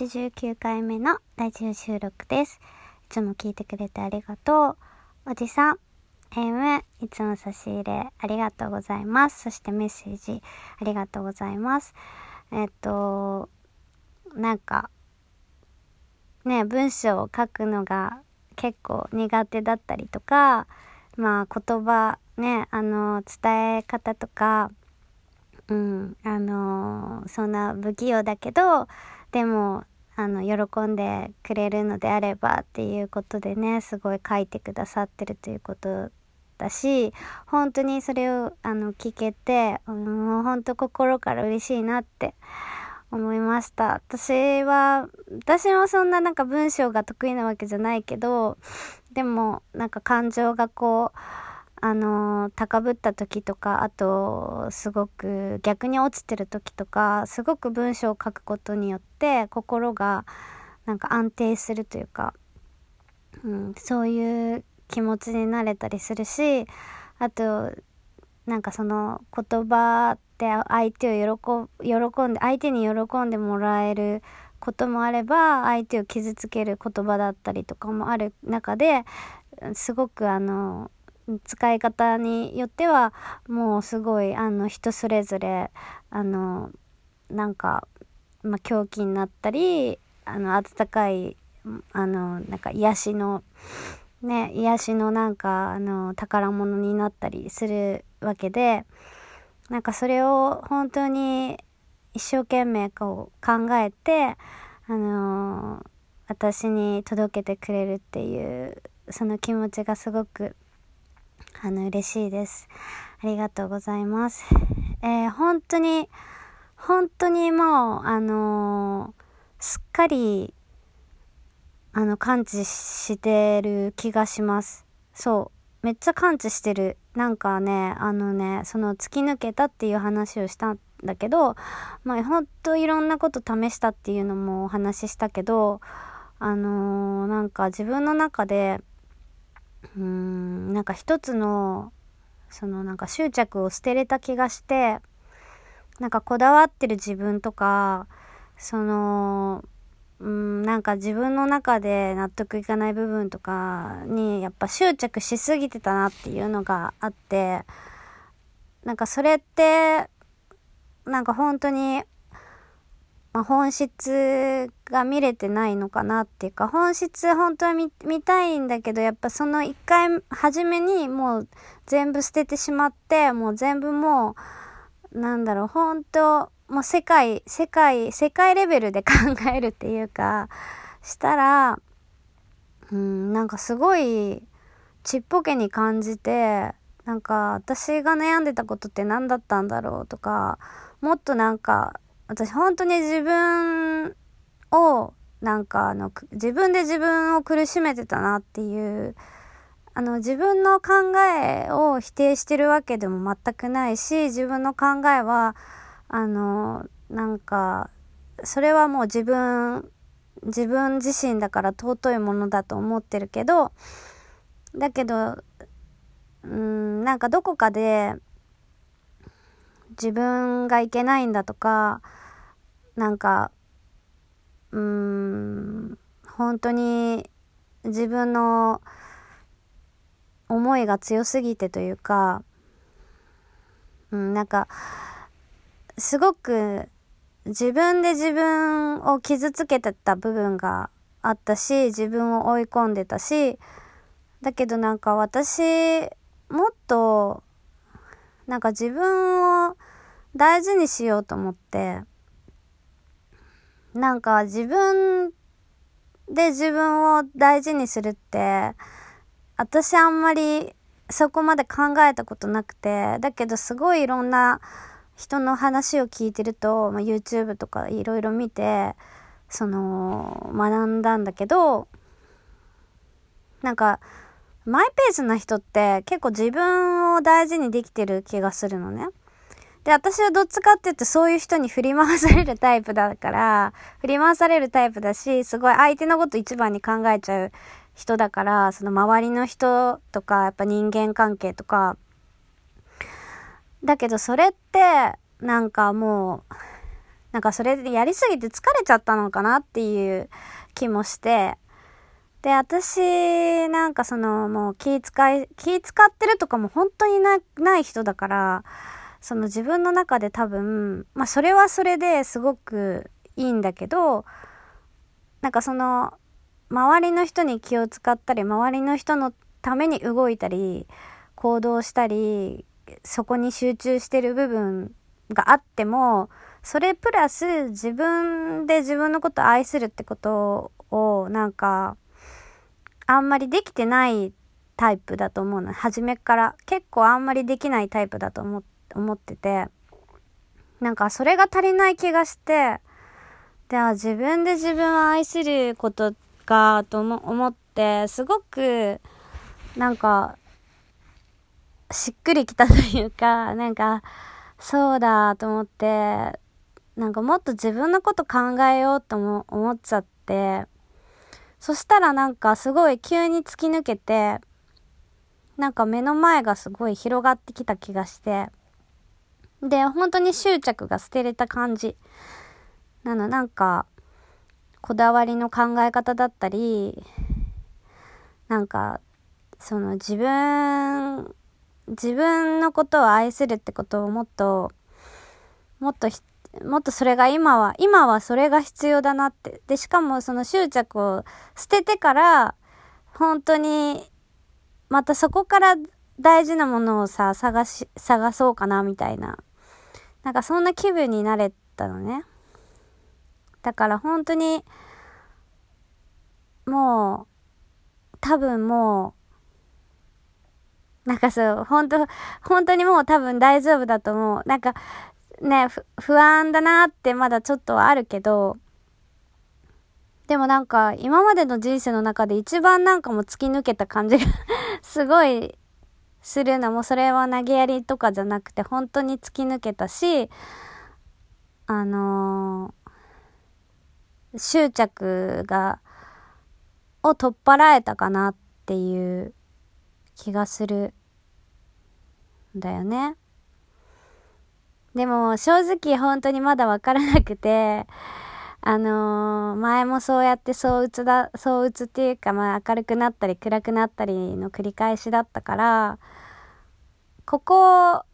89回目のラジオ収録です。いつも聞いてくれてありがとう。おじさん、AM、いつも差し入れありがとうございます。そしてメッセージありがとうございます。えっと、なんか、ね、文章を書くのが結構苦手だったりとか、まあ言葉、ね、あの、伝え方とか、うん、あのそんな不器用だけど、でも、あの、喜んでくれるのであればっていうことでね、すごい書いてくださってるということだし、本当にそれを、あの、聞けて、もう本当心から嬉しいなって思いました。私は、私もそんななんか文章が得意なわけじゃないけど、でも、なんか感情がこう、あの高ぶった時とかあとすごく逆に落ちてる時とかすごく文章を書くことによって心がなんか安定するというか、うん、そういう気持ちになれたりするしあとなんかその言葉って相手を喜喜んで相手に喜んでもらえることもあれば相手を傷つける言葉だったりとかもある中ですごくあの使い方によってはもうすごいあの人それぞれあのなんか、まあ、狂気になったりあの温かいあのなんか癒しのね癒しのなんかあの宝物になったりするわけでなんかそれを本当に一生懸命こう考えてあの私に届けてくれるっていうその気持ちがすごくあの、嬉しいです。ありがとうございます。えー、本当に、本当にもう、あのー、すっかり、あの、感知してる気がします。そう。めっちゃ感知してる。なんかね、あのね、その突き抜けたっていう話をしたんだけど、まあ、ほんといろんなこと試したっていうのもお話ししたけど、あのー、なんか自分の中で、うんなんか一つのそのなんか執着を捨てれた気がしてなんかこだわってる自分とかそのうんなんか自分の中で納得いかない部分とかにやっぱ執着しすぎてたなっていうのがあってなんかそれってなんか本当にまあ、本質が見れてないのかなっていうか、本質本当は見たいんだけど、やっぱその一回初めにもう全部捨ててしまって、もう全部もう、なんだろう、本当もう世界、世界、世界レベルで 考えるっていうか、したら、うん、なんかすごいちっぽけに感じて、なんか私が悩んでたことって何だったんだろうとか、もっとなんか、私本当に自分をなんかあの自分で自分を苦しめてたなっていうあの自分の考えを否定してるわけでも全くないし自分の考えはあのなんかそれはもう自分自分自身だから尊いものだと思ってるけどだけどうんなんかどこかで自分がいけないんだとかなんか、うーん、本当に自分の思いが強すぎてというか、うん、なんか、すごく自分で自分を傷つけてた部分があったし、自分を追い込んでたし、だけどなんか私、もっと、なんか自分を大事にしようと思って、なんか自分で自分を大事にするって、私あんまりそこまで考えたことなくて、だけどすごいいろんな人の話を聞いてると、まあ、YouTube とかいろいろ見て、その、学んだんだけど、なんか、マイペースな人って結構自分を大事にできてる気がするのね。で、私はどっちかって言ってそういう人に振り回されるタイプだから、振り回されるタイプだし、すごい相手のこと一番に考えちゃう人だから、その周りの人とか、やっぱ人間関係とか。だけどそれって、なんかもう、なんかそれでやりすぎて疲れちゃったのかなっていう気もして、で、私、なんかその、もう気遣い、気使ってるとかも本当になない人だから、その自分の中で多分、まあそれはそれですごくいいんだけど、なんかその、周りの人に気を使ったり、周りの人のために動いたり、行動したり、そこに集中してる部分があっても、それプラス自分で自分のことを愛するってことをなんかあんまりできてないタイプだと思うの。初めから結構あんまりできないタイプだと思っ思っててなんかそれが足りない気がしてでは自分で自分を愛することかと思ってすごくなんかしっくりきたというか なんかそうだと思ってなんかもっと自分のこと考えようとも思っちゃって、そしたらなんかすごい急に突き抜けて、なんか目の前がすごい広がってきた気がして、で、本当に執着が捨てれた感じ。なの、なんか、こだわりの考え方だったり、なんか、その自分、自分のことを愛するってことをもっと、もっともっとそれが今は、今はそれが必要だなって。で、しかもその執着を捨ててから、本当に、またそこから大事なものをさ、探し、探そうかな、みたいな。なんかそんな気分になれたのね。だから本当に、もう、多分もう、なんかそう、本当本当にもう多分大丈夫だと思う。なんか、ね、不安だなってまだちょっとはあるけど、でもなんか今までの人生の中で一番なんかも突き抜けた感じが すごいするのもそれは投げやりとかじゃなくて本当に突き抜けたし、あのー、執着が、を取っ払えたかなっていう気がするんだよね。でも正直本当にまだわからなくて、あのー、前もそうやってそううつだ、そううつっていうか、まあ明るくなったり暗くなったりの繰り返しだったから、ここ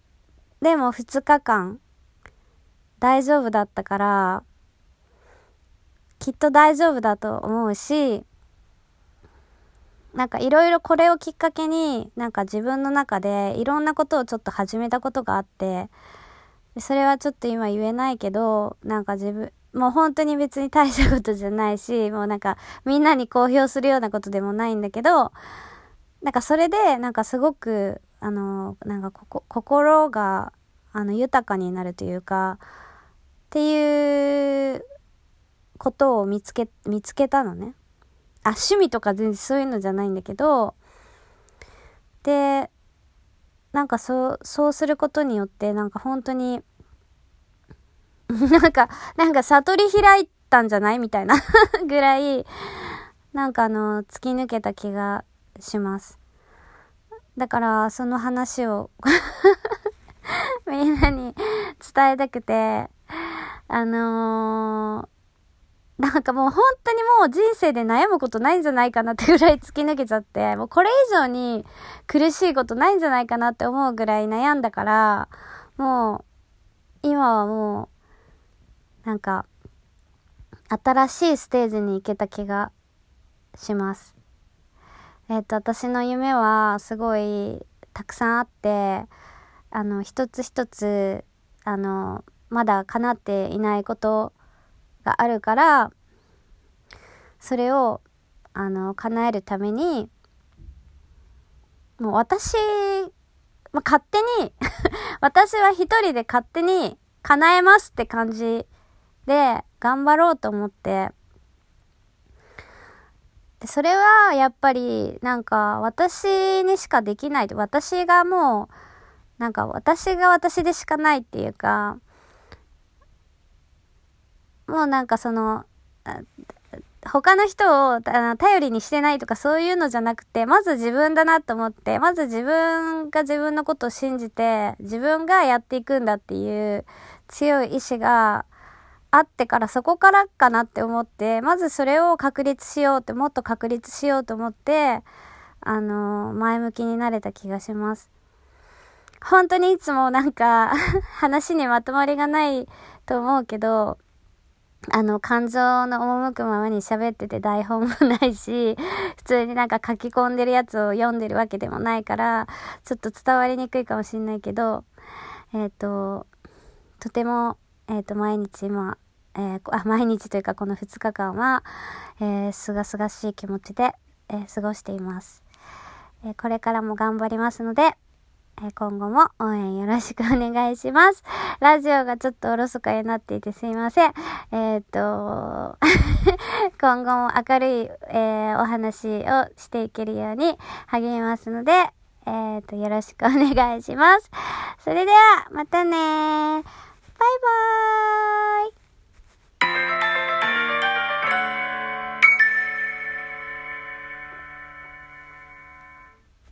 でも2日間大丈夫だったから、きっと大丈夫だと思うし、なんかいろいろこれをきっかけに、なんか自分の中でいろんなことをちょっと始めたことがあって、それはちょっと今言えないけど、なんか自分、もう本当に別に大したことじゃないし、もうなんかみんなに公表するようなことでもないんだけど、なんかそれで、なんかすごく、あの、なんかここ、心が、あの、豊かになるというか、っていうことを見つけ、見つけたのね。あ、趣味とか全然そういうのじゃないんだけど、で、なんかそう、そうすることによって、なんか本当に、なんか、なんか悟り開いたんじゃない？みたいな ぐらい、なんかあの、突き抜けた気がします。だから、その話を みんなに伝えたくて、あのー、なんかもう本当にもう人生で悩むことないんじゃないかなってぐらい突き抜けちゃって、もうこれ以上に苦しいことないんじゃないかなって思うぐらい悩んだから、もう、今はもう、なんか、新しいステージに行けた気がします。えっ、と、私の夢はすごいたくさんあって、あの、一つ一つ、あの、まだ叶っていないことがあるから、それを、あの、叶えるために、もう私、まあ、勝手に 私は一人で勝手に叶えますって感じで頑張ろうと思って、それはやっぱりなんか私にしかできない。私がもう、なんか私が私でしかないっていうか、もうなんかその、他の人をあの頼りにしてないとかそういうのじゃなくて、まず自分だなと思って、まず自分が自分のことを信じて、自分がやっていくんだっていう強い意志があってからそこからかなって思って、まずそれを確立しようって、もっと確立しようと思って、あの、前向きになれた気がします。本当にいつもなんか 話にまとまりがないと思うけど、あの、感情の赴くままに喋ってて台本もないし、普通になんか書き込んでるやつを読んでるわけでもないから、ちょっと伝わりにくいかもしんないけど、えっ、ー、と、とても、えっ、ー、と、毎日今、えー、あ、毎日というかこの2日間は、え、すがすがしい気持ちで、え、過ごしています。えこれからも頑張りますので、え今後も応援よろしくお願いします。ラジオがちょっとおろそかになっていてすいません。えっ、と、今後も明るい、えー、お話をしていけるように励みますので、えっ、と、よろしくお願いします。それでは、またねバイバーイ。